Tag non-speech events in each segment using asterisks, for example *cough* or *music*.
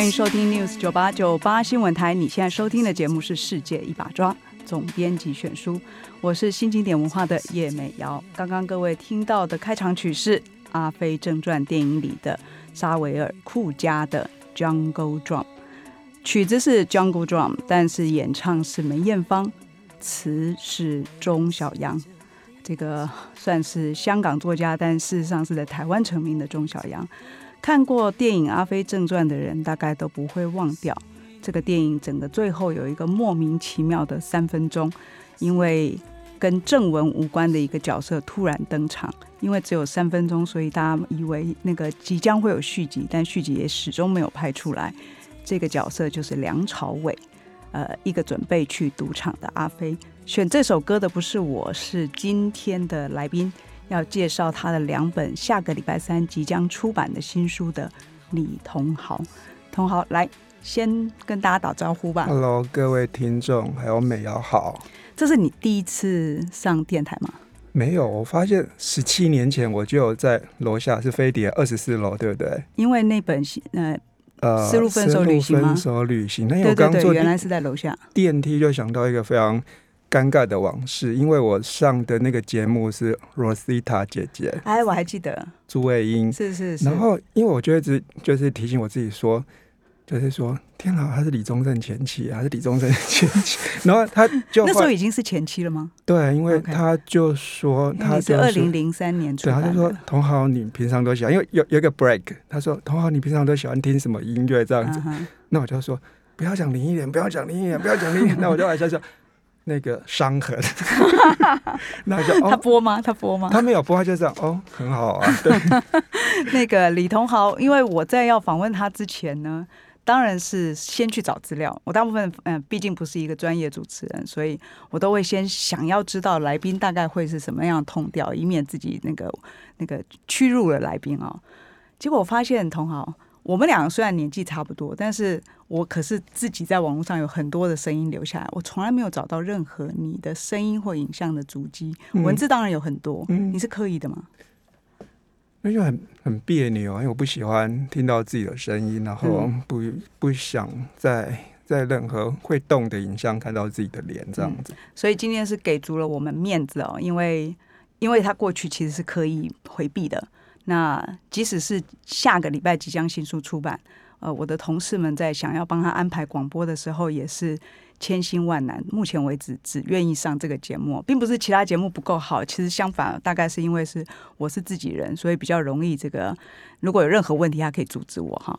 欢迎收听 News 九八九八新闻台。你现在收听的节目是《世界一把抓》，总编辑选书，我是新经典文化的叶美瑶。刚刚各位听到的开场曲是《阿飞正传》电影里的沙维尔库加的《Jungle Drum》，曲子是《Jungle Drum》，但是演唱是梅艳芳，词是钟晓阳。这个算是香港作家，但事实上是在台湾成名的钟晓阳。看过电影《阿飞正传》的人，大概都不会忘掉这个电影。整个最后有一个莫名其妙的三分钟，因为跟正文无关的一个角色突然登场，因为只有三分钟，所以大家以为那个即将会有续集，但续集也始终没有拍出来。这个角色就是梁朝伟，呃，一个准备去赌场的阿飞。选这首歌的不是我，是今天的来宾。要介绍他的两本下个礼拜三即将出版的新书的李同豪，同豪来先跟大家打招呼吧。Hello，各位听众，还有美瑶好。这是你第一次上电台吗？没有，我发现十七年前我就有在楼下是飞碟二十四楼，对不对？因为那本呃，呃，丝路分手旅行吗丝路分手旅行。那因为对对对，我刚坐原来是在楼下。电梯就想到一个非常尴尬的往事，因为我上的那个节目是 Rosita 姐姐哎，我还记得，朱卫英，是是是。然后因为我就一直就是提醒我自己说，就是说，天哪，他是李宗盛前妻啊，他是李宗盛前妻，*laughs* 然后他就那时候已经是前妻了吗？对，因为他就说他是二零零三年出对，他。就说同豪，你平常都喜欢，因为有有一个 break，他说同豪，你平常都喜欢听什么音乐这样子？那我就说不要讲林忆莲，不要讲林忆莲，不要讲林忆莲。那我就来想想那个伤痕，*laughs* 那我就他哦，播吗？他播吗？他没有播，他就这样哦，很好啊，对，*laughs* 那个李同豪，因为我在要访问他之前呢，当然是先去找资料。我大部分嗯、呃毕竟不是一个专业主持人，所以我都会先想要知道来宾大概会是什么样的痛调，以免自己那个那个屈辱了来宾哦。结果我发现同豪，我们两个虽然年纪差不多，但是我可是自己在网络上有很多的声音留下来，我从来没有找到任何你的声音或影像的足迹。嗯文字当然有很多，嗯你是刻意的吗？那就很很别扭啊，因为我不喜欢听到自己的声音，然后嗯不不想在在任何会动的影像看到自己的脸这样子。所以今天是给足了我们面子哦，因为因为他过去其实是刻意回避的。那即使是下个礼拜即将新书出版，呃，我的同事们在想要帮他安排广播的时候，也是千辛万难。目前为止，只愿意上这个节目，并不是其他节目不够好，其实相反，大概是因为是我是自己人，所以比较容易这个。如果有任何问题，他可以阻止我哈。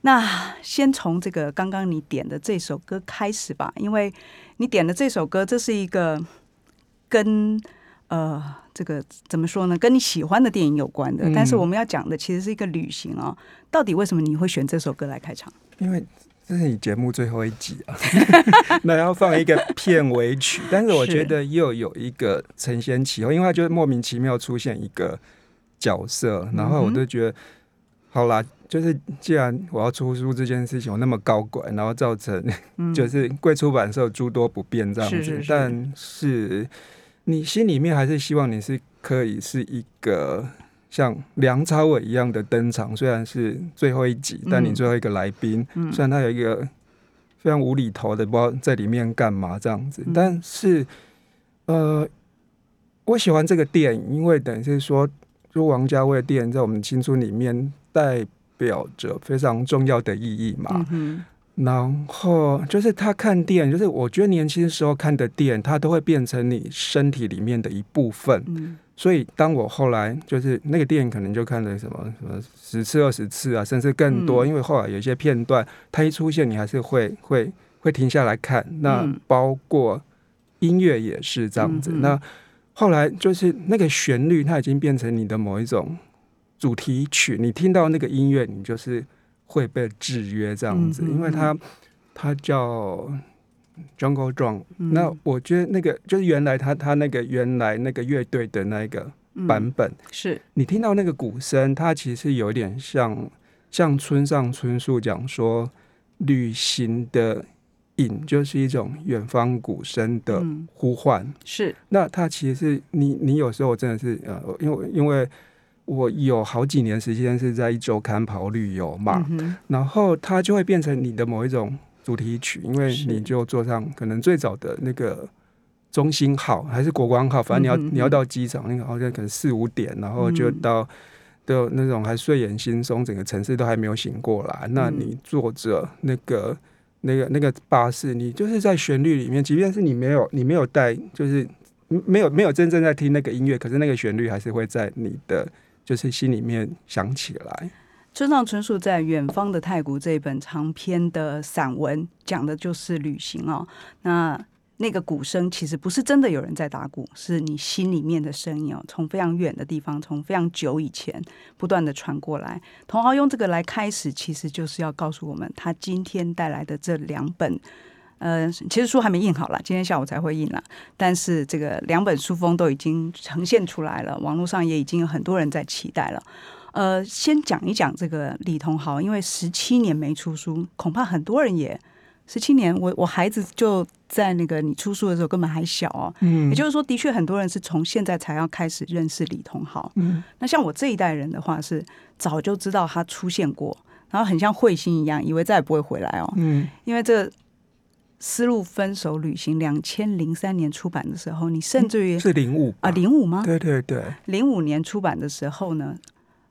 那先从这个刚刚你点的这首歌开始吧，因为你点的这首歌，这是一个跟呃这个怎么说呢，跟你喜欢的电影有关的。嗯但是我们要讲的其实是一个旅行哦。到底为什么你会选这首歌来开场？因为这是你节目最后一集啊，*laughs* 那要放一个片尾曲，但是我觉得又有一个承先启后，因为它就莫名其妙出现一个角色，然后我就觉得，好啦，就是既然我要出书这件事情我那么高管，然后造成嗯，*laughs* 就是贵出版社诸多不便这样子，是是是但是你心里面还是希望你是可以是一个像梁朝伟一样的登场，虽然是最后一集，但你嗯。最后一个来宾，嗯。虽然他有一个非常无厘头的，不知道在里面干嘛这样子，嗯。但是呃，我喜欢这个电影，因为等于是说，就王家卫的电影在我们青春里面代表着非常重要的意义嘛。嗯然后就是他看电影，就是我觉得年轻时候看的电影，它都会变成你身体里面的一部分。嗯所以当我后来就是那个电影，可能就看了什么什么十次、二十次啊，甚至更多。嗯因为后来有一些片段，它一出现，你还是会会会停下来看。那嗯包括音乐也是这样子。嗯那后来就是那个旋律，它已经变成你的某一种主题曲，你听到那个音乐，你就是会被制约这样子，嗯因为他他叫 Jungle Drum。嗯。那我觉得那个就是原来他他那个原来那个乐队的那个嗯。版本，是。你听到那个鼓声，它其实有点像像村上春树讲说，旅行的影就是一种远方鼓声的嗯。呼唤。是。那它其实是你你有时候真的是呃，因为因为我有好几年时间是在一周刊跑旅游嘛，嗯然后它就会变成你的某一种主题曲，因为你就坐上可能最早的那个中心号还是国光号，反正你要、你要到机场，那个好像可能四五点，然后就嗯到。的那种还睡眼惺忪，整个城市都还没有醒过来。那嗯你坐着那个、那个、那个巴士，你就是在旋律里面，即便是你没有、你没有带，就是没有没有真正在听那个音乐，可是那个旋律还是会在你的就是心里面想起来。村上春树在《远方的太古》这一本长篇的散文，讲的就是旅行哦。那那个鼓声其实不是真的有人在打鼓，是你心里面的声音哦，从非常远的地方，从非常久以前不断的传过来。同豪用这个来开始，其实就是要告诉我们，他今天带来的这两本。呃，其实书还没印好了，今天下午才会印了。但是这个两本书封都已经呈现出来了，网络上也已经有很多人在期待了。呃，先讲一讲这个李同豪，因为十七年没出书，恐怕很多人也十七年，我我孩子就在那个你出书的时候根本还小哦。嗯也就是说，的确很多人是从现在才要开始认识李同豪。嗯那像我这一代人的话，是早就知道他出现过，然后很像彗星一样，以为再也不会回来哦。嗯因为这《丝路分手旅行》两千零三年出版的时候，你甚至于是零五啊零五吗？对对对，零五年出版的时候呢，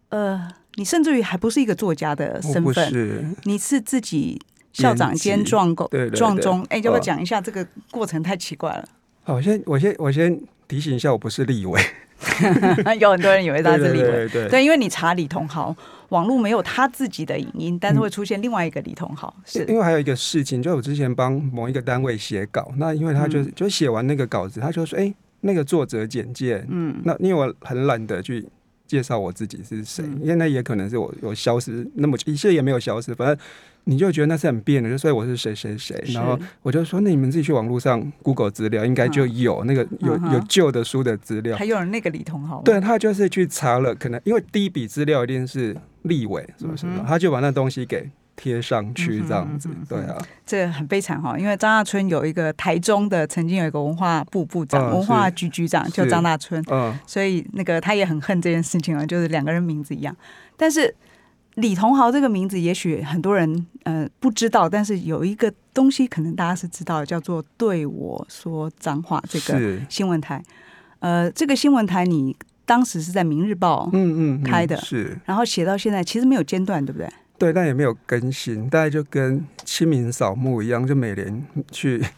呃，你甚至于还不是一个作家的身份，是你是自己校长兼壮狗壮中。哎，要不要哦讲一下这个过程？太奇怪了，好，我先我先我先提醒一下，我不是立委，*laughs* 有很多人以为他是立委。对对对对，因为你查李同豪，网络没有他自己的影音，但是会出现另外一个李同豪，是。因为还有一个事情，就我之前帮某一个单位写稿，那因为他就、嗯。就写完那个稿子，他就说，哎、那个作者简介，嗯。那因为我很懒得去介绍我自己是谁，嗯。因为那也可能是我我消失，那么一切也没有消失，反正你就觉得那是很别扭，就所以我是谁谁谁，然后我就说，那你们自己去网络上 Google 资料，应该就有那个有有旧的书的资料。还。有那个李同豪吗，对他就是去查了，可能因为第一笔资料一定是立委什么什么，嗯他就把那东西给贴上去这样子嗯哼，对啊，这很悲惨哈，因为张大春有一个台中的，曾经有一个文化部部长、嗯文化局局长叫是。张大春，嗯，所以那个他也很恨这件事情啊，就是两个人名字一样。但是李同豪这个名字，也许很多人呃不知道，但是有一个东西可能大家是知道，叫做“对我说脏话”这个是，新闻台。呃，这个新闻台你当时是在《明日报》嗯嗯，嗯开的是然后写到现在，其实没有间断，对不对？对，但也没有更新，大概就跟清明扫墓一样，就每年去但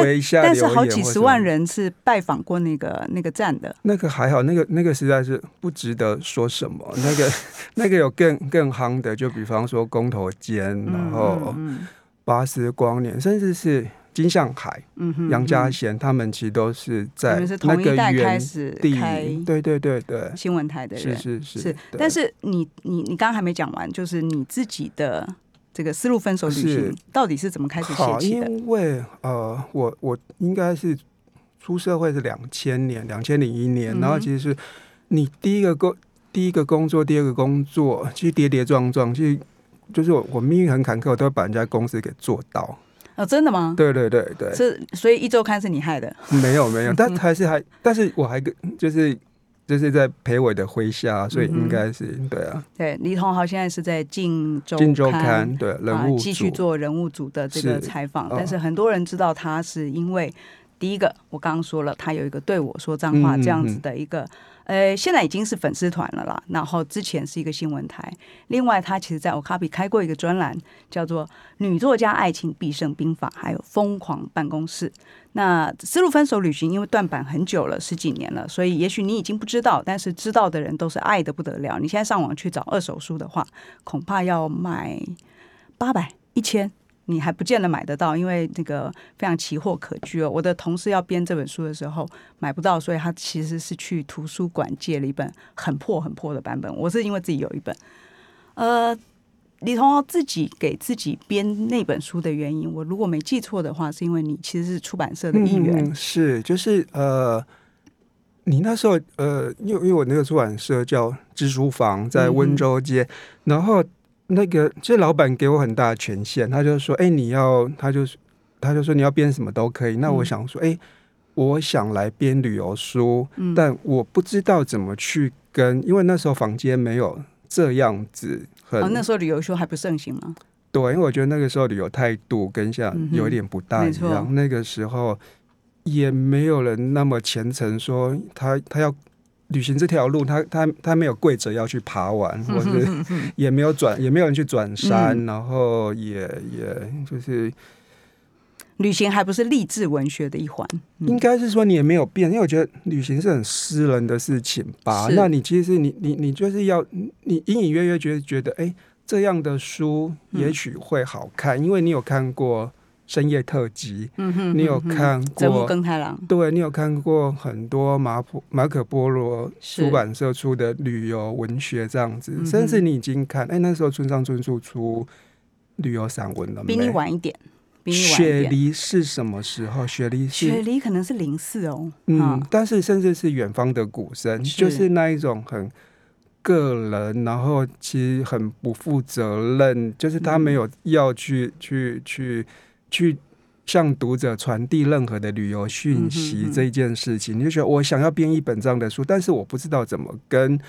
回一下但是好几十万人是拜访过那个那个站的。那个还好，那个那个实在是不值得说什么。*laughs* 那个那个有更更夯的，就比方说公投间，然后嗯巴斯光年，甚至是金向海、嗯哼杨家嗯贤，他们其实都是你在同一代开原始地开。对对对对，新闻台的人是是是是，但是你你你刚刚还没讲完，就是你自己的这个思路分手旅行是到底是怎么开始写，起的？因为呃，我我应该是出社会是两千年，两千零一年，然后其实是你第一个工第一个工作，第二个工作，其实跌跌撞撞，其实就是我我命运很坎坷，我都会把人家公司给做到。哦，真的吗？对对对对，是，所以一周刊是你害的。没有没有，但 *laughs* 还是还，但是我还跟就是就是在裴伟的麾下，所以应该是对啊，对，李同豪现在是在《晋州晋州刊对啊人物继续做人物组的这个采访，哦。但是很多人知道他是因为第一个，我刚刚说了，他有一个对我说脏话嗯这样子嗯的一个，呃，现在已经是粉丝团了啦。然后之前是一个新闻台，另外他其实在 Okapi 开过一个专栏，叫做《女作家爱情必胜兵法》，还有《疯狂办公室》。那《丝路分手旅行》因为断版很久了，十几年了，所以也许你已经不知道，但是知道的人都是爱的不得了。你现在上网去找二手书的话，恐怕要买八百、一千你还不见得买得到，因为那个非常奇货可居哦。我的同事要编这本书的时候买不到，所以他其实是去图书馆借了一本很破很破的版本。我是因为自己有一本，呃，李同豪自己给自己编那本书的原因，我如果没记错的话，是因为你其实是出版社的一员，嗯，是就是呃，你那时候呃，因为因为我那个出版社叫知书房，在温州街，然后那个这老板给我很大的权限，他就说，哎、你要，他就他就说你要编什么都可以。那我想说，哎、我想来编旅游书，嗯但我不知道怎么去跟，因为那时候房间没有这样子很、哦，那时候旅游书还不盛行吗？对，因为我觉得那个时候旅游态度跟现在有一点不大一样。那个时候也没有人那么虔诚，说他他要旅行这条路，他他他没有跪着要去爬完，或者也没有转，也没有人去转山，嗯。然后也也就是旅行还不是励志文学的一环，嗯。应该是说你也没有变，因为我觉得旅行是很私人的事情吧。那你其实你你你就是要你隐隐约约觉得觉得，哎、这样的书嗯。也许会好看，因为你有看过深夜特辑，嗯哼你有看过。耕太郎，对你有看过很多马普马可波罗出版社出的旅游文学这样子，嗯甚至你已经看，哎、那时候村上春树出旅游散文了没？比你晚一点，比你晚一雪。梨是什么时候？雪梨是雪梨可能是零四哦，嗯啊，，但是甚至是远方的鼓声，是就是那一种很个人，然后其实很不负责任，就是他没有要去、去去去向读者传递任何的旅游讯息这一件事情，你就觉得我想要编一本这样的书，但是我不知道怎么跟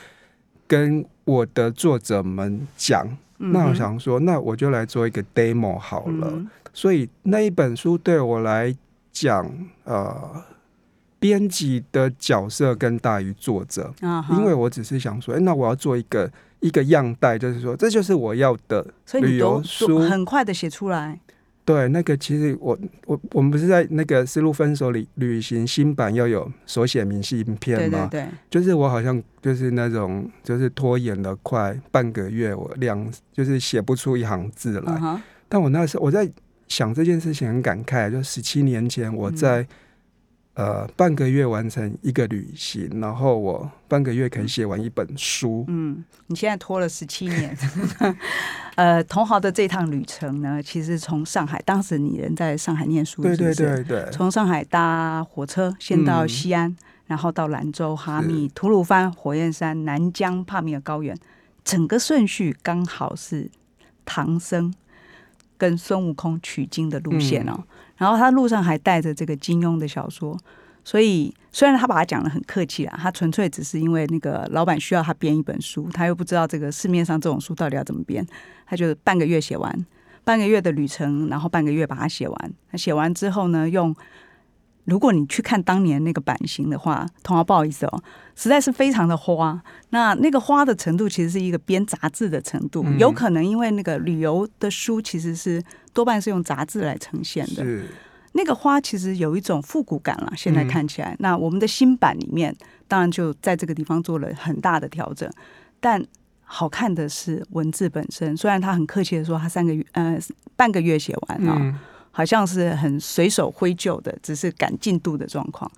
跟我的作者们讲。那我想说，那我就来做一个 demo 好了。嗯所以那一本书对我来讲，呃，编辑的角色更大于作者，因为我只是想说，哎、那我要做一个一个样带，就是说，这就是我要的。旅游书很快的写出来，对，那个其实我我我们不是在那个《丝路分手里旅行》新版要有手写明信片吗？对对对，就是我好像就是那种，就是拖延了快半个月，我两就是写不出一行字来。但我那时候我在想这件事情很感慨，就十七年前我在、嗯呃半个月完成一个旅行，然后我半个月可以写完一本书。嗯，你现在拖了十七年，*laughs* 呃，同豪的这趟旅程呢，其实从上海，当时你人在上海念书，对对对对，从上海搭火车先到嗯西安，然后到兰州、哈密、吐鲁番、火焰山、南疆、帕米尔高原，整个顺序刚好是唐僧跟孙悟空取经的路线哦。然后他路上还带着这个金庸的小说，所以虽然他把它讲的很客气啦，他纯粹只是因为那个老板需要他编一本书，他又不知道这个市面上这种书到底要怎么编，他就半个月写完，半个月的旅程，然后半个月把它写完。他写完之后呢，用如果你去看当年那个版型的话，同行不好意思哦，实在是非常的花。那那个花的程度其实是一个编杂志的程度，嗯有可能因为那个旅游的书其实是多半是用杂志来呈现的。那个花其实有一种复古感了，现在嗯看起来。那我们的新版里面，当然就在这个地方做了很大的调整，但好看的是文字本身。虽然他很客气的说他三个月呃半个月写完啊、嗯好像是很随手挥就的，只是赶进度的状况。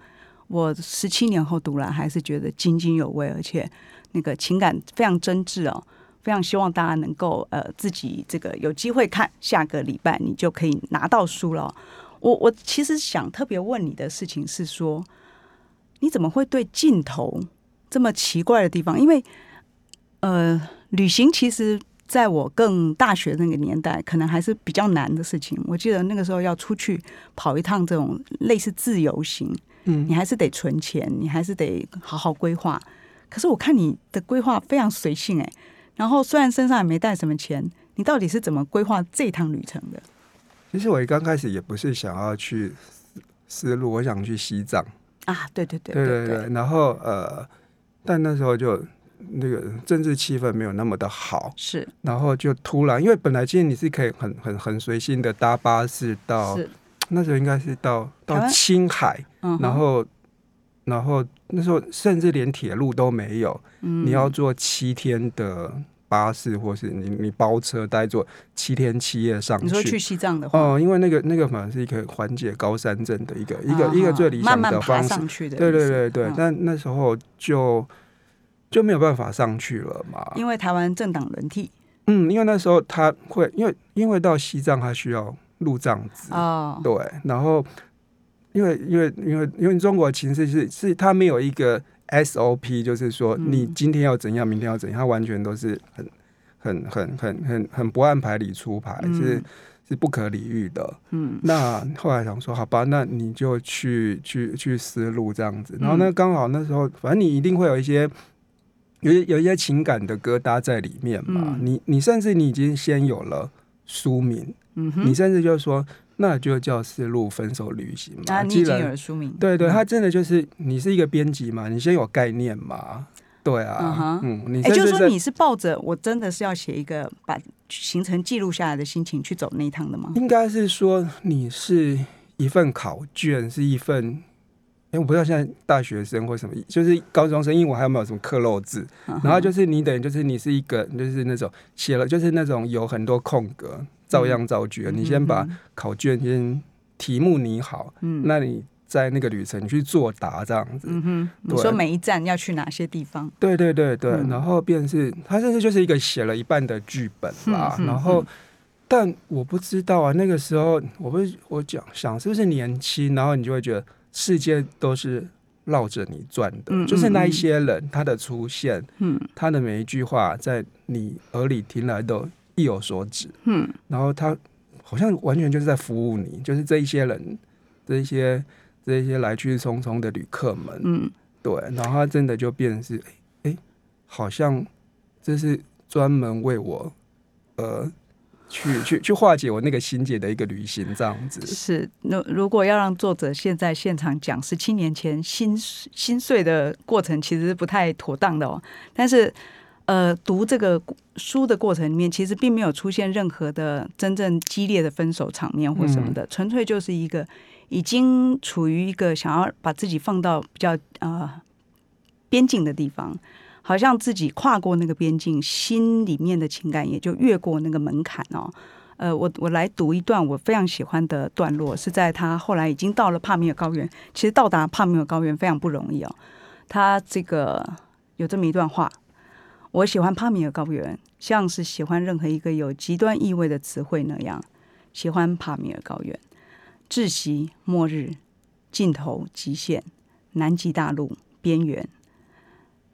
我十七年后读来，还是觉得津津有味，而且那个情感非常真挚哦。非常希望大家能够呃自己这个有机会看，下个礼拜你就可以拿到书了。我我其实想特别问你的事情是说，你怎么会对镜头这么奇怪的地方？因为呃，旅行其实在我更大学那个年代，可能还是比较难的事情。我记得那个时候要出去跑一趟这种类似自由行，嗯你还是得存钱，你还是得好好规划。可是我看你的规划非常随性哎、然后虽然身上也没带什么钱，你到底是怎么规划这趟旅程的？其实我刚开始也不是想要去丝路，我想去西藏。啊，对对对对对对对，然后呃，但那时候就那个政治气氛没有那么的好，是。然后就突然，因为本来其实你是可以很很很随心的搭巴士到，那时候应该是到到青海，嗯，然后然后那时候甚至连铁路都没有，嗯。你要坐七天的巴士或是你你包车，待坐七天七夜上你说去。西藏的话，哦，因为那个那个反而是一个缓解高山症的一个一个啊一个最理想的方式。对对对对，嗯。但那时候就就没有办法上去了嘛。因为台湾政党轮替。嗯，因为那时候他会，因为因为到西藏他需要入藏资，哦，对，然后因为因为因为因为中国情势是是他没有一个 SOP，就是说嗯。你今天要怎样，明天要怎样，他完全都是很很很很很很不按牌理出牌，嗯。是是不可理喻的。嗯。那后来想说，好吧，那你就去去去思路这样子。然后嗯。呢，刚好那时候，反正你一定会有一些有一有一些情感的疙瘩在里面嘛。嗯你你甚至你已经先有了书名，嗯，你甚至就说，那就叫丝路分手旅行嘛。啊，你已经有了书名，对对，嗯它真的就是你是一个编辑嘛，你先有概念嘛。对嗯啊哼，嗯，你哎，甚至在就是说你是抱着我真的是要写一个把行程记录下来的心情去走那一趟的吗？应该是说你是一份考卷，是一份。我不知道现在大学生或什么，就是高中生，因为我还有没有什么刻漏字？嗯然后就是你等于就是你是一个，就是那种写了，就是那种有很多空格，照样造句。你先把考卷先题目拟好，嗯那你在那个旅程你去作答这样子。嗯哼，你说每一站要去哪些地方？对对对对，嗯然后便是他甚至就是一个写了一半的剧本啦，嗯嗯然后。嗯但我不知道啊，那个时候我不是我讲想是不是年轻，然后你就会觉得世界都是绕着你转的，嗯就是那一些人他的出现，嗯。他的每一句话在你耳里听来都意有所指，嗯。然后他好像完全就是在服务你，就是这一些人，这一些这一些来去匆匆的旅客们，嗯。对，然后他真的就变成是，哎、诶好像这是专门为我，呃，去去去化解我那个心结的一个旅行，这样子。是，那如果要让作者现在现场讲十七年前心心碎的过程，其实是不太妥当的哦。但是，呃，读这个书的过程里面，其实并没有出现任何的真正激烈的分手场面或什么的，纯粹就是一个已经处于一个想要把自己放到比较呃边境的地方。好像自己跨过那个边境，心里面的情感也就越过那个门槛哦。呃，我我来读一段我非常喜欢的段落，是在他后来已经到了帕米尔高原。其实到达帕米尔高原非常不容易哦。他这个有这么一段话：我喜欢帕米尔高原，像是喜欢任何一个有极端意味的词汇那样，喜欢帕米尔高原。窒息、末日、尽头、极限、南极大陆、边缘，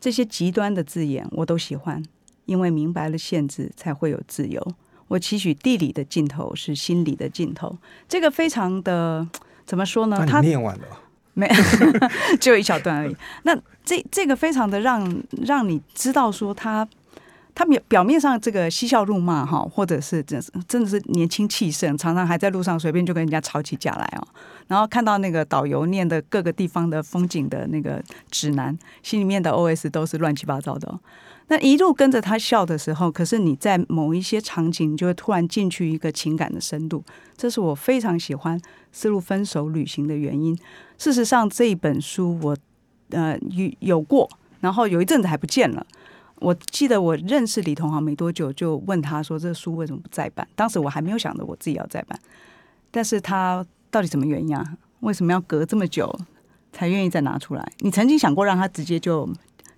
这些极端的字眼我都喜欢，因为明白了限制，才会有自由。我期许地理的尽头是心理的尽头，这个非常的怎么说呢？他念完了，*laughs* 没 *laughs* 只有一小段而已。那这这个非常的让让你知道说他他表表面上这个嬉笑怒骂哈，或者是真是真的是年轻气盛，常常还在路上随便就跟人家吵起架来哦。然后看到那个导游念的各个地方的风景的那个指南，心里面的 OS 都是乱七八糟的、哦。那一路跟着他笑的时候，可是你在某一些场景，你就会突然进去一个情感的深度。这是我非常喜欢《丝路分手旅行》的原因。事实上，这一本书我呃有有过，然后有一阵子还不见了。我记得我认识李同行没多久，就问他说：“这个书为什么不再版？”当时我还没有想着我自己要再版，但是他到底什么原因啊？为什么要隔这么久才愿意再拿出来？你曾经想过让他直接就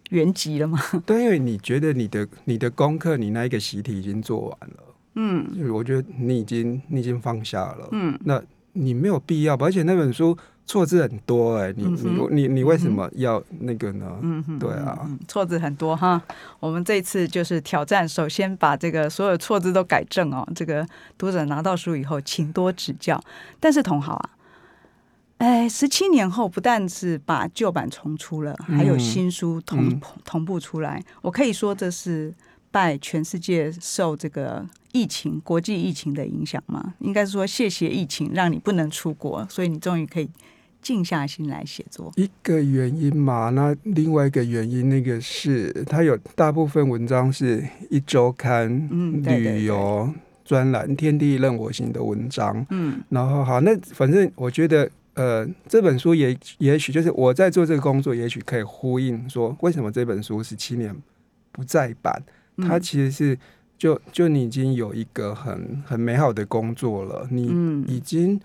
原籍了吗？对，因为你觉得你的你的功课，你那一个习题已经做完了，嗯我觉得你已经你已经放下了，嗯，那你没有必要吧？而且那本书错字很多、哎，你嗯你你你为什么要那个呢？嗯哼，对啊嗯，错字很多哈。我们这次就是挑战，首先把这个所有错字都改正哦。这个读者拿到书以后，请多指教。但是同好啊，哎，十七年后不但是把旧版重出了，还有嗯新书同、嗯同步出来。我可以说这是拜全世界受这个疫情、国际疫情的影响吗？应该说谢谢疫情，让你不能出国，所以你终于可以静下心来写作。一个原因嘛，那另外一个原因，那个是它有大部分文章是一周刊、嗯对对对旅游专栏《天地任我行》的文章。嗯然后好，那反正我觉得，呃，这本书也也许就是我在做这个工作，也许可以呼应说，为什么这本书十七年不再版？嗯它其实是就就你已经有一个很很美好的工作了，你嗯已经。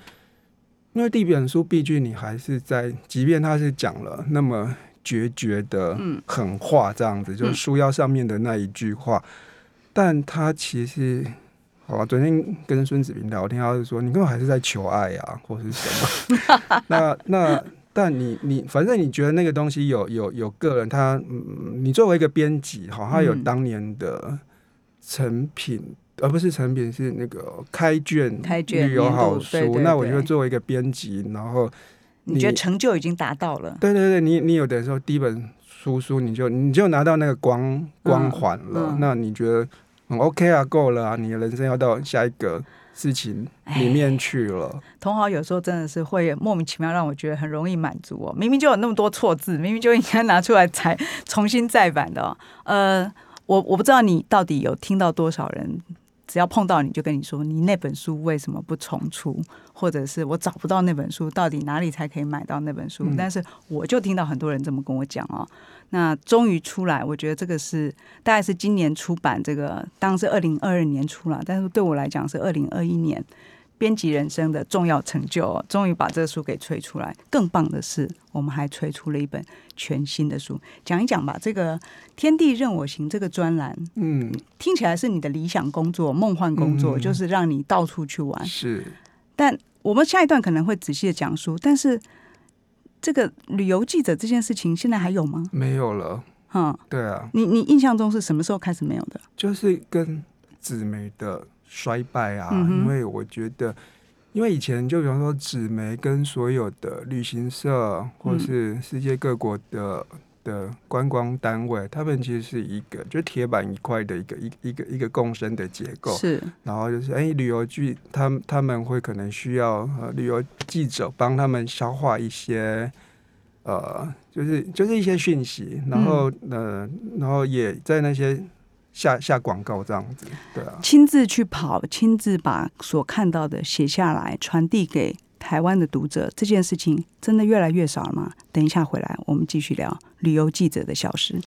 因为第一本书，毕竟你还是在，即便他是讲了那么决绝的嗯狠话，这样子，就是书腰上面的那一句话，但他其实，好吧，昨天跟孙子平聊天，他就说你根本还是在求爱啊，或是什么。*laughs* 那那，但你你反正你觉得那个东西有有有个人他，嗯，你作为一个编辑，好，他有嗯当年的成品。而不是成品，是那个开卷开卷旅游好书。那我觉对得作为一个编辑，然后你觉得成就已经达到了？对对对，你你有的时候第一本书书你就你就拿到那个光光环了，嗯那你觉得很 OK 啊，够了啊，你的人生要到下一个事情里面去了。同行有时候真的是会莫名其妙让我觉得很容易满足哦，明明就有那么多错字，明明就应该拿出来才 *laughs* 重新再版的、哦。呃，我我不知道你到底有听到多少人。只要碰到你就跟你说，你那本书为什么不重出？或者是我找不到那本书，到底哪里才可以买到那本书？嗯但是我就听到很多人这么跟我讲哦。那终于出来，我觉得这个是大概是今年出版，这个当然是二零二二年出了，但是对我来讲是二零二一年编辑人生的重要成就、哦，终于把这个书给吹出来。更棒的是，我们还吹出了一本全新的书，讲一讲吧。这个《天地任我行》这个专栏，嗯，听起来是你的理想工作、梦幻工作，嗯就是让你到处去玩。是但我们下一段可能会仔细的讲述，但是这个旅游记者这件事情现在还有吗？没有了。哈、对啊，你你印象中是什么时候开始没有的？就是跟纸媒的衰败啊，嗯因为我觉得。因为以前就比方说纸媒跟所有的旅行社或嗯是世界各国的的观光单位，他们其实是一个就铁板一块的一个一一个一个共生的结构。是，然后就是哎，旅游剧他们他们会可能需要呃旅游记者帮他们消化一些呃，就是就是一些讯息，然后、呃，然后也在那些下下广告这样子，对啊，亲自去跑，亲自把所看到的写下来，传递给台湾的读者，这件事情真的越来越少了吗？等一下回来，我们继续聊旅游记者的消失。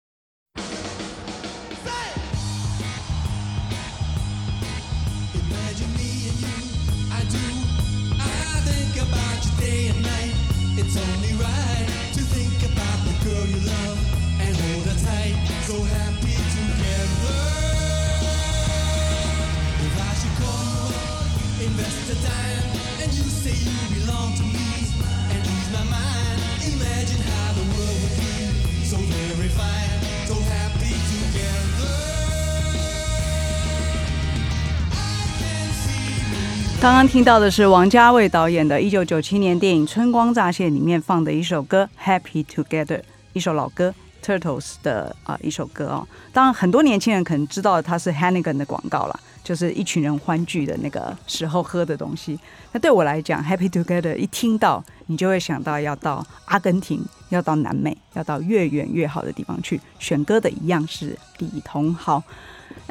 刚刚听到的是王家卫导演的1997年电影《春光乍泄》里面放的一首歌《Happy Together》，一首老歌 Turtles 的啊、一首歌哦。当然，很多年轻人可能知道它是 Hannigan 的广告啦，就是一群人欢聚的那个时候喝的东西。那对我来讲，《Happy Together》一听到，你就会想到要到阿根廷，要到南美，要到越远越好的地方去。选歌的一样是李同豪。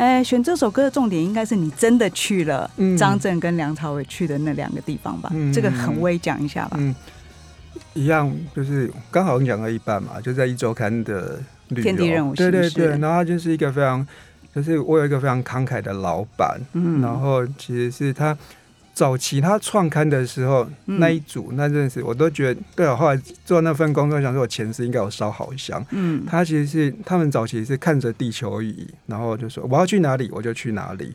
哎，选这首歌的重点应该是你真的去了嗯。张震跟梁朝伟去的那两个地方吧？嗯。这个很微讲一下吧。嗯，一样就是刚好讲了一半嘛，就在一周刊的旅游，天地任我行是？对对对，然后他就是一个非常，就是我有一个非常慷慨的老板，嗯。然后其实是他早期他创刊的时候、嗯那一组，那阵子我都觉得，对啊，后来做那份工作，想说我前世应该有烧好香。嗯，他其实是他们早期是看着地球仪，然后就说我要去哪里我就去哪里。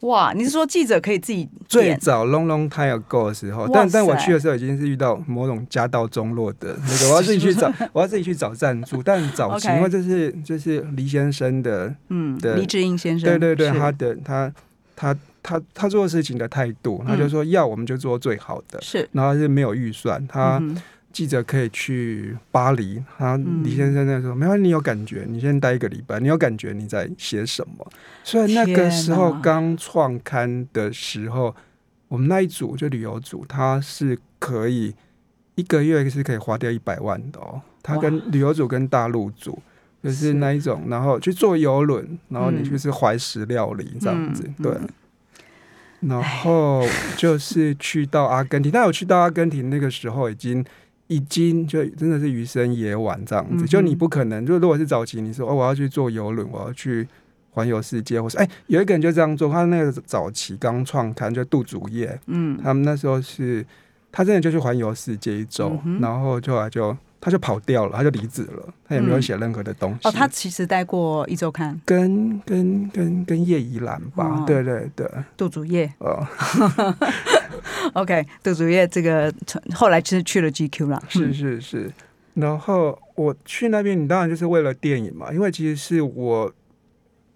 哇，你是说记者可以自己？最早 long long time ago 的时候，但但我去的时候已经是遇到某种家道中落的那个，我要自己去找，*laughs* 我要自己去找赞助。但早期因为这是就是黎先生的，嗯，对黎智英先生，对对对，他的他他他他做事情的态度，他嗯。就说要我们就做最好的，是。然后是没有预算，他记者可以去巴黎，他嗯。李先生那时候没有你有感觉，你先待一个礼拜，你有感觉你在写什么？所以那个时候刚创刊的时候，我们那一组就旅游组，他是可以一个月是可以花掉一百万的哦。他跟旅游组跟大陆组就是是。那一种，然后去坐游轮，然后你嗯。去吃怀石料理这样子，嗯对。嗯然后就是去到阿根廷，但我去到阿根廷那个时候已经已经就真的是余生也晚这样子，嗯就你不可能，就如果是早期你说哦我要去坐游轮，我要去环游世界，或是哎、有一个人就这样做，他那个早期刚创刊就杜祖业，嗯。他们那时候是，他真的就去环游世界一周，嗯然后就后来就他就跑掉了，他就离职了，他也没有嗯。写任何的东西。哦，他其实待过一周刊，跟跟跟跟叶怡兰吧，哦。对对对，杜祖业哦，，*laughs* OK，杜祖业这个后来其实去了 GQ 了，是嗯。是是。然后我去那边，你当然就是为了电影嘛，因为其实是我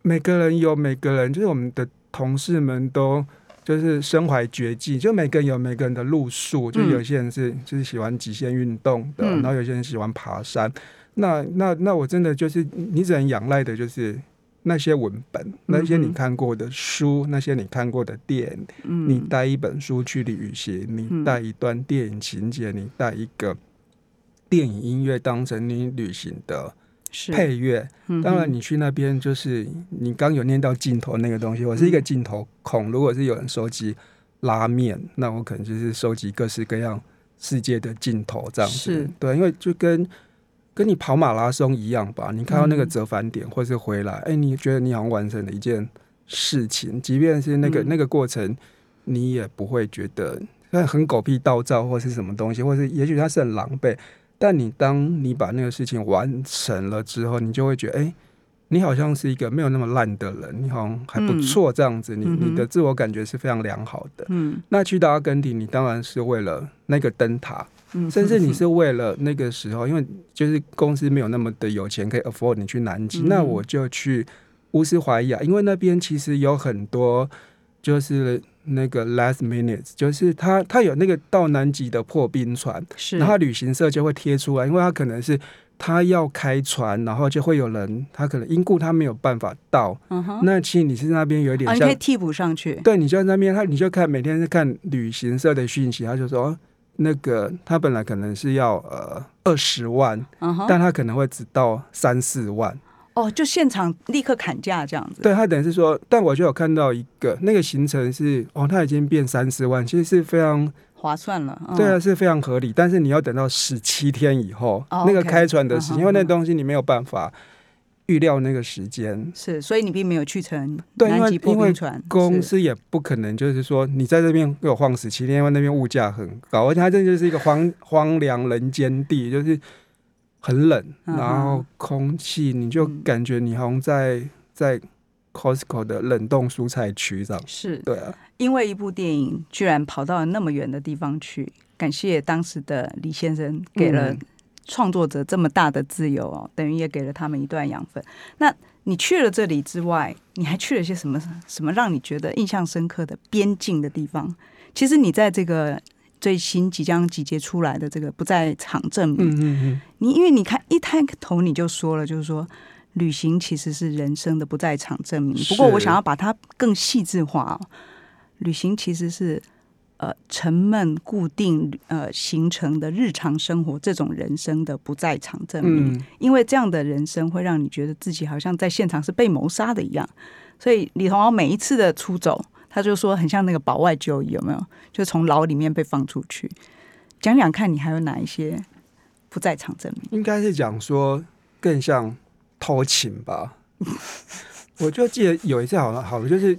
每个人有每个人，就是我们的同事们都就是身怀绝技，就每个人有每个人的路数，就嗯。有些人是就是喜欢极限运动的，嗯。然后有些人喜欢爬山。那那那我真的就是你只能仰赖的就是那些文本，那些你看过的书，那些你看过的电影。嗯，你带一本书去旅行，嗯。你带一段电影情节，你带一个电影音乐当成你旅行的，配乐。嗯。当然，你去那边就是你刚有念到镜头那个东西，我是一个镜头控。如果是有人收集拉面，那我可能就是收集各式各样世界的镜头这样是子。对，因为就跟跟你跑马拉松一样吧，你看到那个嗯折返点或是回来，哎、你觉得你好像完成了一件事情，即便是那个、嗯那个过程，你也不会觉得那很狗屁倒灶或是什么东西，或是也许它是很狼狈，但你当你把那个事情完成了之后，你就会觉得，哎、你好像是一个没有那么烂的人，你好像还不错，这样子，你你的自我感觉是非常良好的。嗯。那去到阿根廷，你当然是为了那个灯塔，嗯，甚至你是为了那个时候，因为就是公司没有那么的有钱可以 afford 你去南极，嗯。那我就去乌斯怀亚，因为那边其实有很多就是那个 last minutes，就是他他有那个到南极的破冰船，是，然后旅行社就会贴出来，因为他可能是他要开船，然后就会有人他可能因故他没有办法到，嗯哼，那其实你是那边有一点啊，你像可以替补上去，对，你就在那边，他你就看每天是看旅行社的讯息，他就说、哦那个他本来可能是要呃二十万，但他可能会只到三四万。哦，就现场立刻砍价这样子，对他等于是说，但我就有看到一个那个行程是哦，他已经变三四万，其实是非常划算了，嗯对啊，是非常合理。但是你要等到十七天以后，哦那个开船的时间，嗯因为那东西你没有办法预料那个时间。是，所以你并没有去成对因为因为公司也不可能就是说你在这边给我晃十七天，因为那边物价很高，而且它这就是一个荒 *laughs* 荒凉人间地，就是很冷，然后空气你就嗯感觉你好像在在 Costco 的冷冻蔬菜区这样。是对啊，因为一部电影居然跑到了那么远的地方去，感谢当时的李先生给了嗯创作者这么大的自由哦，等于也给了他们一段养分。那你去了这里之外，你还去了些什么？什么让你觉得印象深刻的边境的地方？其实你在这个最新即将集结出来的这个不在场证明，嗯嗯嗯，你因为你看一开头你就说了，就是说旅行其实是人生的不在场证明。不过我想要把它更细致化哦，旅行其实是呃沉闷固定呃形成的日常生活这种人生的不在场证明。嗯因为这样的人生会让你觉得自己好像在现场是被谋杀的一样。所以李同豪每一次的出走，他就说很像那个保外就医，有没有？就从牢里面被放出去。讲讲看你还有哪一些不在场证明？应该是讲说更像偷情吧。*laughs* 我就记得有一次好了好了就是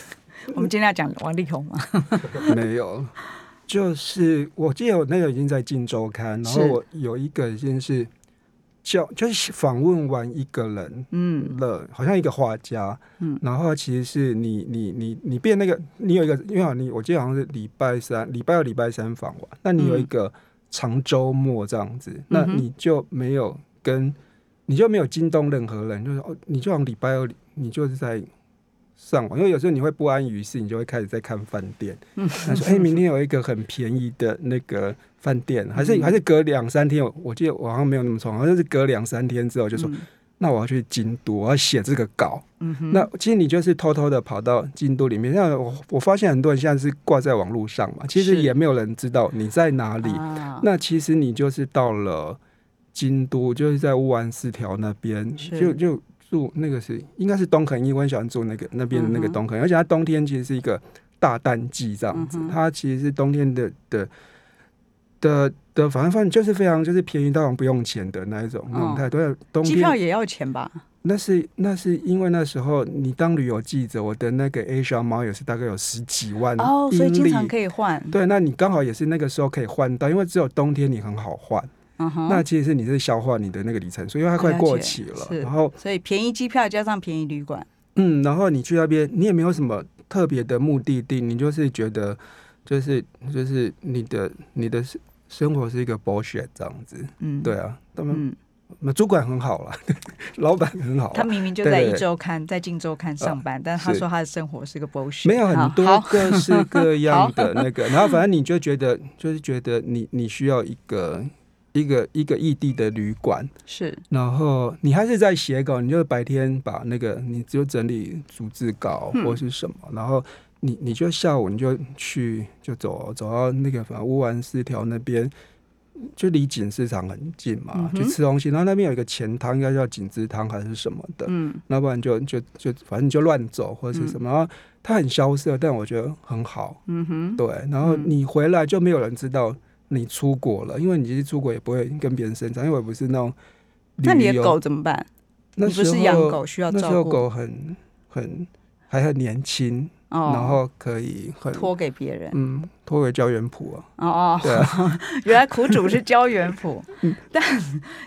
*laughs* 我们今天要讲王力宏吗？*laughs* 没有，就是我记得我那个已经在《金周刊》，然后我有一个已经是叫就是访问完一个人嗯。了，好像一个画家，嗯。然后其实是你你你你变那个，你有一个，因为好像你我记得好像是礼拜三、礼拜二、礼拜三访完，那你有一个长周末这样子，那你就没有跟你就没有惊动任何人，就是哦，你就好像礼拜二你就是在。上网，因为有时候你会不安于室，你就会开始在看饭店。*laughs* 嗯他说：“哎、明天有一个很便宜的那个饭店，还是嗯还是隔两三天，我我记得我好像没有那么冲，好像是隔两三天之后就说，嗯那我要去京都，我要写这个稿。嗯哼那其实你就是偷偷的跑到京都里面，那我我发现很多人现在是挂在网络上嘛，其实也没有人知道你在哪里。啊那其实你就是到了京都，就是在乌丸四条那边，就就住那个是应该是东肯一，我很喜欢住那个那边的那个东肯，而且它冬天其实是一个大淡季这样子，嗯它其实是冬天的的的的，反正反正就是非常就是便宜到不用钱的那一种那种哦态度。对，冬机票也要钱吧？那是那是因为那时候你当旅游记者，我的那个 Asia 猫也是大概有十几万哦，所以经常可以换。对，那你刚好也是那个时候可以换到，因为只有冬天你很好换。嗯哼，那其实是你是消化你的那个里程数，因为它快过期了。是然后所以便宜机票加上便宜旅馆。嗯，然后你去那边，你也没有什么特别的目的地，你就是觉得就是就是你的你的生生活是一个 bullshit 这样子。嗯，对啊，他们嗯，那主管很好了，*laughs* 老板很好。他明明就在一周刊，在《镜周刊》上班，但他说他的生活是个 bullshit，没有很多，各式各样的 *laughs* 那个，然后反正你就觉得就是觉得你你需要一个一个一个异地的旅馆，是。然后你还是在写稿，你就白天把那个你就整理逐字稿嗯。或是什么，然后你你就下午你就去就走走到那个反正乌丸四条那边，就离锦市场很近嘛，嗯去吃东西。然后那边有一个钱汤，应该叫锦之汤还是什么的，嗯。要不然就就就反正你就乱走或者是什么。然后它很萧瑟，但我觉得很好。嗯哼，对，然后嗯。你回来就没有人知道你出国了，因为你其实出国也不会跟别人生长，因为我不是那种。那你的狗怎么办？那时候你不是养狗需要那时候照顾狗很很还很年轻，哦，然后可以很托给别人。嗯托给胶原谱啊，哦哦，对啊，*laughs* 原来苦主是胶原谱，*laughs* 嗯。但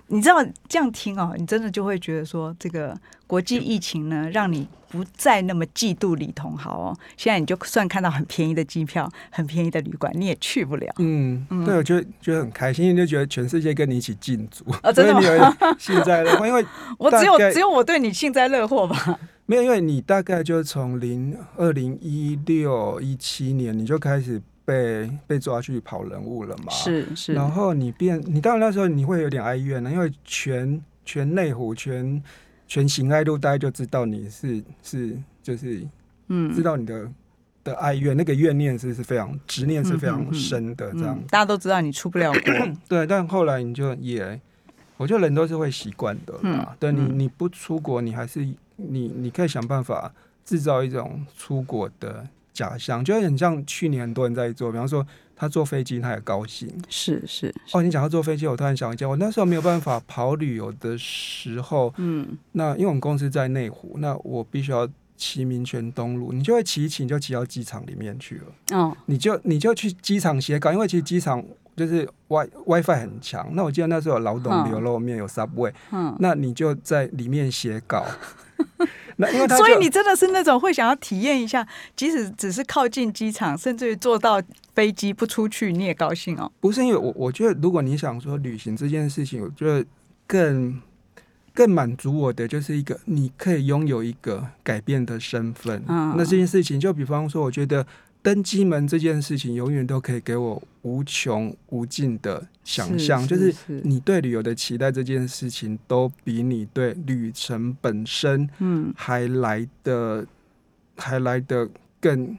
你知道这样听哦，你真的就会觉得说，这个国际疫情呢，让你不再那么嫉妒李同豪哦。现在你就算看到很便宜的机票、很便宜的旅馆，你也去不了。嗯，嗯。对，我就觉得很开心，因为就觉得全世界跟你一起进组，哦真的吗？*laughs* 幸灾乐祸，因为我只有只有我对你幸灾乐祸吧？没有，因为你大概就从零二零一六一七年你就开始被被抓去跑人物了嘛，是是，然后你变，你当然那时候你会有点哀怨了，因为全全内湖、全全行爱路，大家就知道你是是就是嗯。知嗯，道你的的哀怨，那个怨念是是非常执念是非常深的，这样、嗯。大家都知道你出不了国，*coughs* 对。但后来你就也，我觉得人都是会习惯的啦。嗯对你嗯。你不出国，你还是你你可以想办法制造一种出国的假象，就很像去年很多人在做，比方说他坐飞机他也高兴。是是，哦，你讲到坐飞机，我突然想一件，我那时候没有办法跑旅游的时候，嗯。那因为我们公司在内湖，那我必须要骑民权东路，你就会骑一骑，你就骑到机场里面去了，哦，你就你就去机场写稿，因为其实机场就是 Wi WiFi 很强。那我记得那时候有劳动嗯牛肉面，有 Subway，嗯，那你就在里面写稿。*laughs* 那因为所以你真的是那种会想要体验一下，即使只是靠近机场，甚至于坐到飞机不出去，你也高兴哦。不是因为我，我觉得如果你想说旅行这件事情，我觉得更更满足我的就是一个你可以拥有一个改变的身份。嗯那这件事情，就比方说，我觉得登机门这件事情，永远都可以给我无穷无尽的想象，就是是。你对旅游的期待这件事情，都比你对旅程本身嗯。还来的还来的更。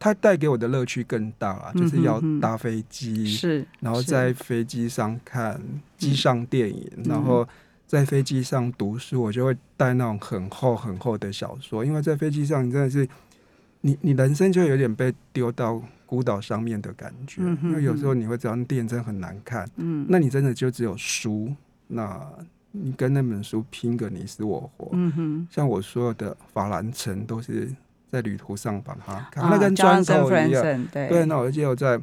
它带给我的乐趣更大啊，就是要搭飞机，是，然后在飞机上看机上电影，嗯。然后在飞机上读书，我就会带那种很厚很厚的小说，因为在飞机上你真的是，你你人生就有点被丢到孤岛上面的感觉，嗯哼因为有时候你会知道那电影真的很难看，嗯那你真的就只有书，那你跟那本书拼个你死我活，嗯哼，像我所有的法兰城都是在旅途上把它看，啊那跟砖头一样。对对，那我记得我在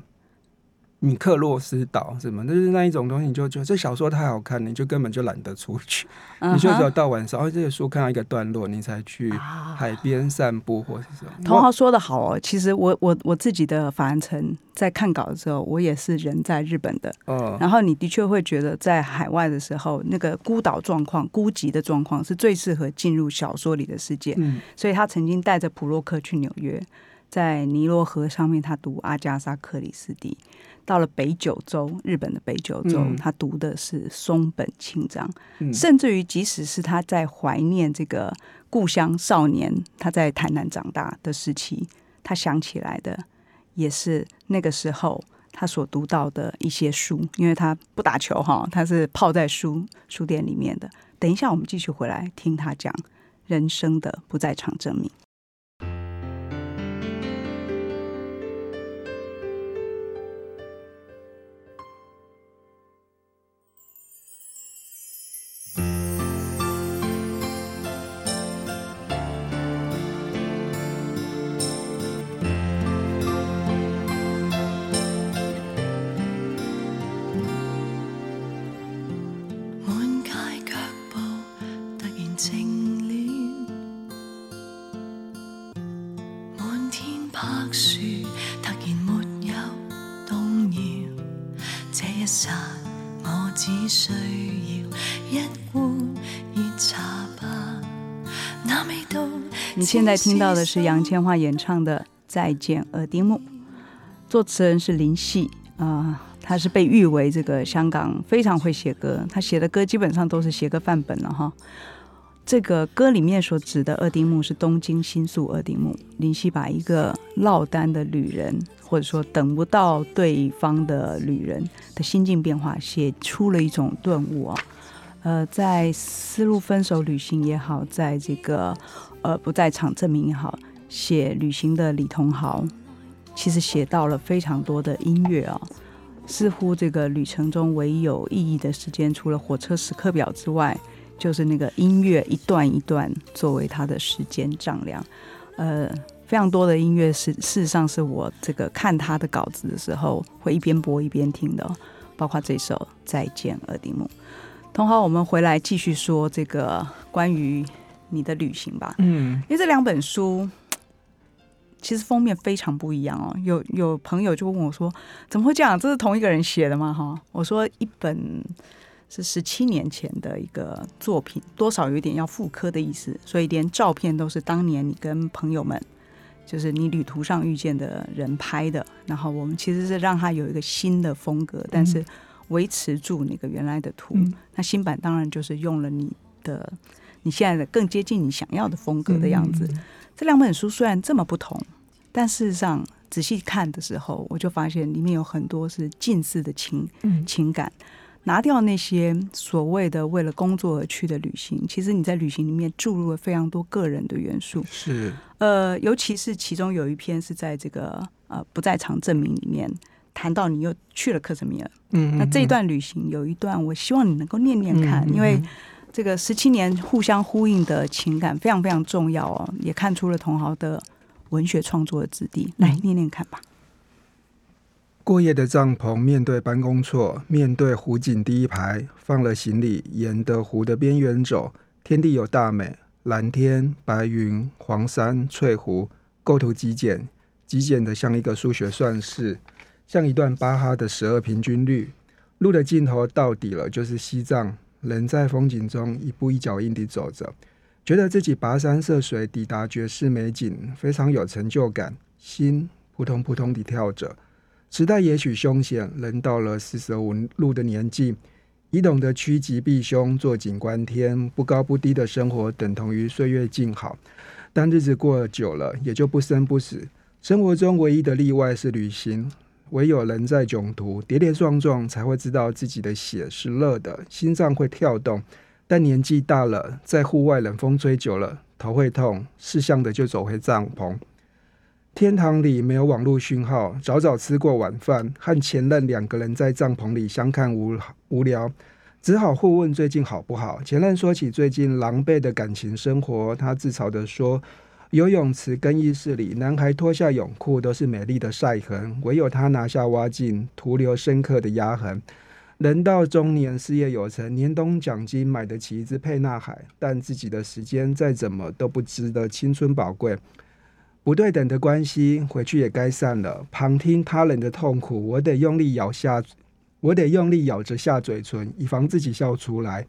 米克洛斯岛什么，就是那一种东西，你就觉得这小说太好看了，你就根本就懒得出去，嗯你就只有到晚上，哦，这个书看到一个段落，你才去啊海边散步或是什么。同行说的好哦，其实我我我自己的法兰城在看稿的时候，我也是人在日本的，嗯，然后你的确会觉得在海外的时候，那个孤岛状况、孤寂的状况是最适合进入小说里的世界。嗯所以他曾经带着普洛克去纽约，在尼罗河上面他读阿加莎·克里斯蒂。到了北九州，日本的北九州，嗯他读的是松本清张，嗯甚至于即使是他在怀念这个故乡少年，他在台南长大的时期，他想起来的也是那个时候他所读到的一些书，因为他不打球哈，他是泡在书书店里面的。等一下，我们继续回来听他讲人生的不在场证明。需要一壶热茶吧。那味道。你现在听到的是杨千嬅演唱的《再见耳钉木》，作词人是林夕啊、他是被誉为这个香港非常会写歌，他写的歌基本上都是写歌范本了哈。这个歌里面所指的二丁目是东京新宿二丁目，林夕把一个落单的旅人，或者说等不到对方的旅人的心境变化，写出了一种顿悟啊。呃，在丝路分手旅行也好，在这个呃不在场证明也好，写旅行的李同豪，其实写到了非常多的音乐啊。似乎这个旅程中唯一有意义的时间，除了火车时刻表之外，就是那个音乐一段一段作为他的时间丈量。呃，非常多的音乐是事实上是我这个看他的稿子的时候会一边播一边听的哦，包括这首《再见耳丁目》。同好，我们回来继续说这个关于你的旅行吧。嗯，因为这两本书其实封面非常不一样哦。有有朋友就问我说：“怎么会这样？这是同一个人写的吗？”哈，我说一本是十七年前的一个作品，多少有点要复刻的意思，所以连照片都是当年你跟朋友们，就是你旅途上遇见的人拍的。然后我们其实是让它有一个新的风格，但是维持住那个原来的图。嗯那新版当然就是用了你的你现在的更接近你想要的风格的样子。这两本书虽然这么不同，但事实上仔细看的时候，我就发现里面有很多是近似的情嗯情感。拿掉那些所谓的为了工作而去的旅行，其实你在旅行里面注入了非常多个人的元素。是呃，尤其是其中有一篇是在这个呃不在场证明里面谈到你又去了克什米尔，嗯那这一段旅行有一段，我希望你能够念念看，因为这个十七年互相呼应的情感非常非常重要哦，也看出了同豪的文学创作的质地。来念念看吧。过夜的帐篷面对办公错，面对湖景第一排，放了行李，沿着湖的边缘走。天地有大美，蓝天、白云、黄山、翠湖，构图极简，极简的像一个数学算式，像一段巴哈的十二平均律。路的尽头到底了，就是西藏。人在风景中一步一脚印地走着，觉得自己跋山涉水抵达绝世美景，非常有成就感，心扑通扑通地跳着。时代也许凶险，人到了四舍五入的年纪，已懂得趋吉避凶，坐井观天，不高不低的生活等同于岁月静好。但日子过久了，也就不生不死。生活中唯一的例外是旅行，唯有人在囧途跌跌撞撞，才会知道自己的血是热的，心脏会跳动。但年纪大了，在户外冷风吹久了，头会痛，识相的就走回帐篷。天堂里没有网络讯号，早早吃过晚饭，和前任两个人在帐篷里相看无无聊，只好互问最近好不好。前任说起最近狼狈的感情生活，他自嘲地说：“游泳池更衣室里，男孩脱下泳裤都是美丽的晒痕，唯有他拿下蛙镜，徒留深刻的压痕。”人到中年，事业有成，年终奖金买得起一只沛纳海，但自己的时间再怎么都不值得青春宝贵。不对等的关系，回去也该散了。旁听他人的痛苦，我得用力咬下，我得用力咬着下嘴唇，以防自己笑出来。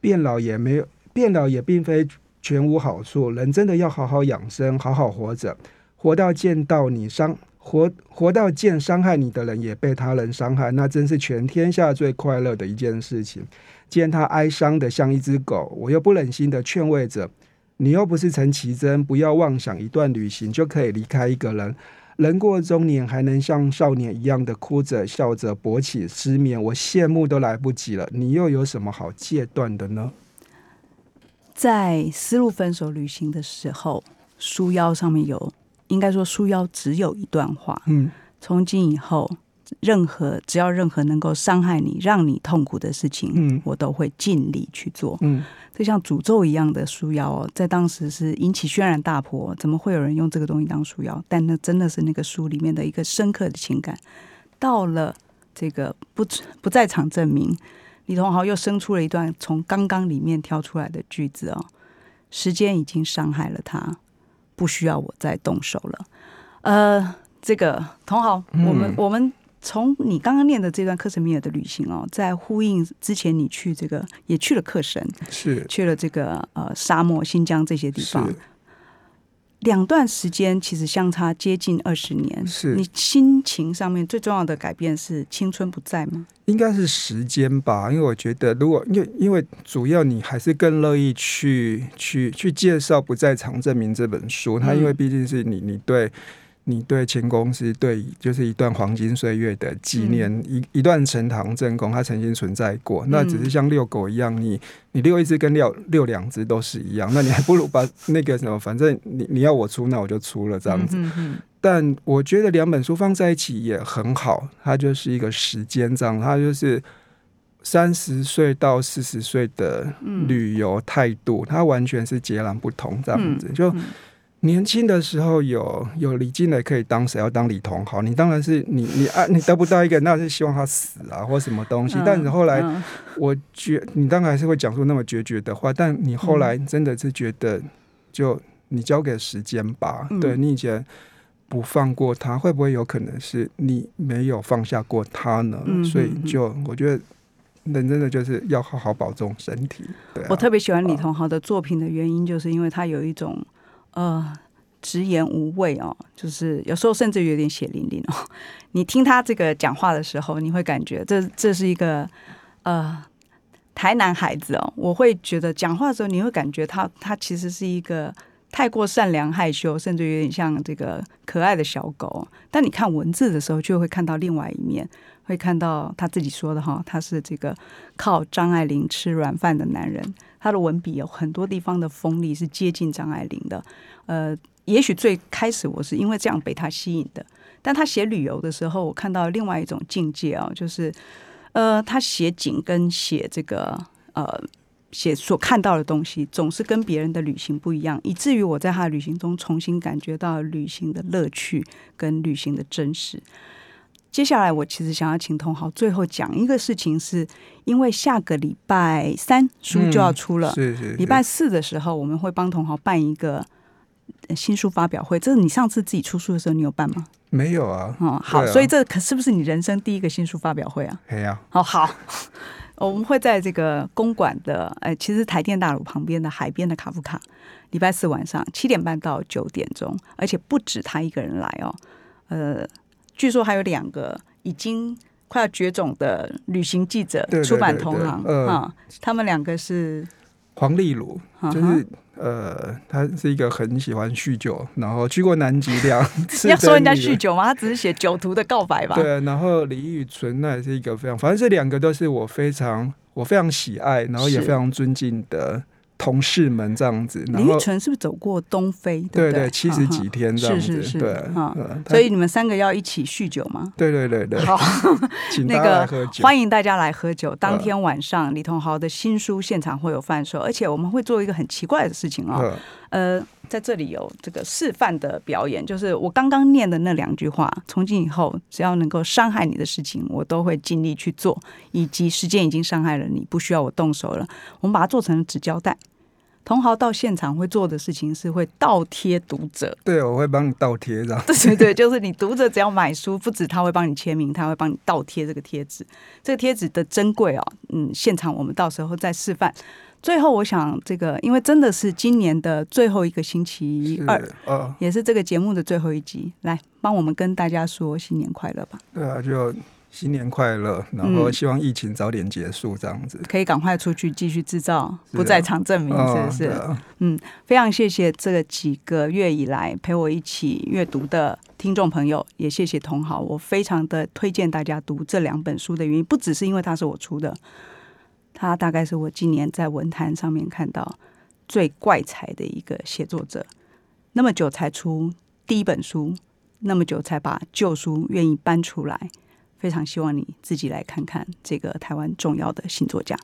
变老也没有，变老也并非全无好处。人真的要好好养生，好好活着，活到见到你伤，活活到见伤害你的人也被他人伤害，那真是全天下最快乐的一件事情。见他哀伤的像一只狗，我又不忍心的劝慰着。你又不是陈绮贞，不要妄想一段旅行就可以离开一个人。人过中年还能像少年一样的哭着笑着勃起失眠，我羡慕都来不及了。你又有什么好戒断的呢？在丝路分手旅行的时候，书腰上面有，应该说书腰只有一段话：嗯从今以后，任何只要任何能够伤害你、让你痛苦的事情，嗯我都会尽力去做。嗯这像诅咒一样的书妖哦，在当时是引起轩然大波。怎么会有人用这个东西当书妖？但那真的是那个书里面的一个深刻的情感。到了这个不不在场证明，李同豪又生出了一段从刚刚里面挑出来的句子哦：时间已经伤害了他，不需要我再动手了。呃，这个同豪，我们嗯我们从你刚刚念的这段克什米尔的旅行哦，在呼应之前你去这个也去了克什，是。去了这个呃沙漠、新疆这些地方，两段时间其实相差接近二十年。是。你心情上面最重要的改变是青春不在吗？应该是时间吧，因为我觉得，如果因为因为主要你还是更乐意去去去介绍《不在场证明》这本书，它因为毕竟是你你对你对前公司对就是一段黄金岁月的纪念，一一段呈堂证供，它曾经存在过。那只是像遛狗一样，你你遛一只跟遛遛两只都是一样，那你还不如把那个什么，反正你你要我出，那我就出了这样子。但我觉得两本书放在一起也很好，它就是一个时间章，它就是三十岁到四十岁的旅游态度，它完全是截然不同这样子。就年轻的时候有有李金磊可以当，谁要当李同豪？你当然是你你爱你得不到一个，那是希望他死啊或什么东西。嗯但是后来嗯我觉你当然还是会讲出那么决绝的话，但你后来真的是觉得，就你交给时间吧。嗯对你以前不放过他，会不会有可能是你没有放下过他呢？嗯所以就我觉得人真的就是要好好保重身体。对、啊，我特别喜欢李同豪的作品的原因，就是因为他有一种呃直言无畏哦，就是有时候甚至有点血淋淋哦。*laughs* 你听他这个讲话的时候，你会感觉这这是一个呃台南孩子哦，我会觉得讲话的时候，你会感觉他他其实是一个。太过善良害羞，甚至有点像这个可爱的小狗。但你看文字的时候，就会看到另外一面，会看到他自己说的哈，他是这个靠张爱玲吃软饭的男人。他的文笔有很多地方的锋利是接近张爱玲的。呃，也许最开始我是因为这样被他吸引的，但他写旅游的时候，我看到另外一种境界啊，就是呃，他写景跟写这个呃。写所看到的东西总是跟别人的旅行不一样，以至于我在他的旅行中重新感觉到旅行的乐趣跟旅行的真实。接下来，我其实想要请同豪最后讲一个事情，是因为下个礼拜三书就要出了，是是是礼拜四的时候我们会帮同豪办一个呃新书发表会。这是你上次自己出书的时候，你有办吗？没有啊？哦，好，啊所以这可是不是你人生第一个新书发表会啊？嘿呀、哦，好，*laughs* 我们会在这个公馆的，呃，其实台电大楼旁边的海边的卡夫卡，礼拜四晚上七点半到九点钟，而且不止他一个人来哦，呃，据说还有两个已经快要绝种的旅行记者对对出版同行对呃啊、他们两个是黄丽茹嗯哼就是呃，他是一个很喜欢酗酒，然后去过南极两次。*laughs* 要说人家酗。酒吗？他只是写酒徒的告白吧？对，然后李宇春那也是一个非常，反正这两个都是我非常我非常喜爱，然后也非常尊敬的同事们这样子。然李玉纯是不是走过东非？对不对，七十几天这样子，是是是对，所以你们三个要一起酗酒吗？对对对对，好，*laughs* 请那大家来个喝酒。欢迎大家来喝酒。当天晚上，李同豪的新书现场会有贩售，而且我们会做一个很奇怪的事情哦。呃，呃，在这里有这个示范的表演，就是我刚刚念的那两句话，从今以后只要能够伤害你的事情，我都会尽力去做，以及时间已经伤害了你，不需要我动手了，我们把它做成纸胶带。同豪到现场会做的事情是会倒贴读者，*laughs* 对，我会帮你倒贴这样。对对对，就是你读者只要买书，不止他会帮你签名，他会帮你倒贴这个贴纸。这个贴纸的珍贵哦，嗯，现场我们到时候再示范。最后，我想这个，因为真的是今年的最后一个星期二，也是这个节目的最后一集，来帮我们跟大家说新年快乐吧！对啊，就新年快乐，然后嗯希望疫情早点结束这样子。可以赶快出去继续制造不在场证明，是哦不是？嗯，非常谢谢这几个月以来陪我一起阅读的听众朋友，也谢谢同好。我非常的推荐大家读这两本书的原因，不只是因为它是我出的，他大概是我今年在文坛上面看到最怪才的一个写作者。那么久才出第一本书，那么久才把旧书愿意搬出来，非常希望你自己来看看这个台湾重要的新作家。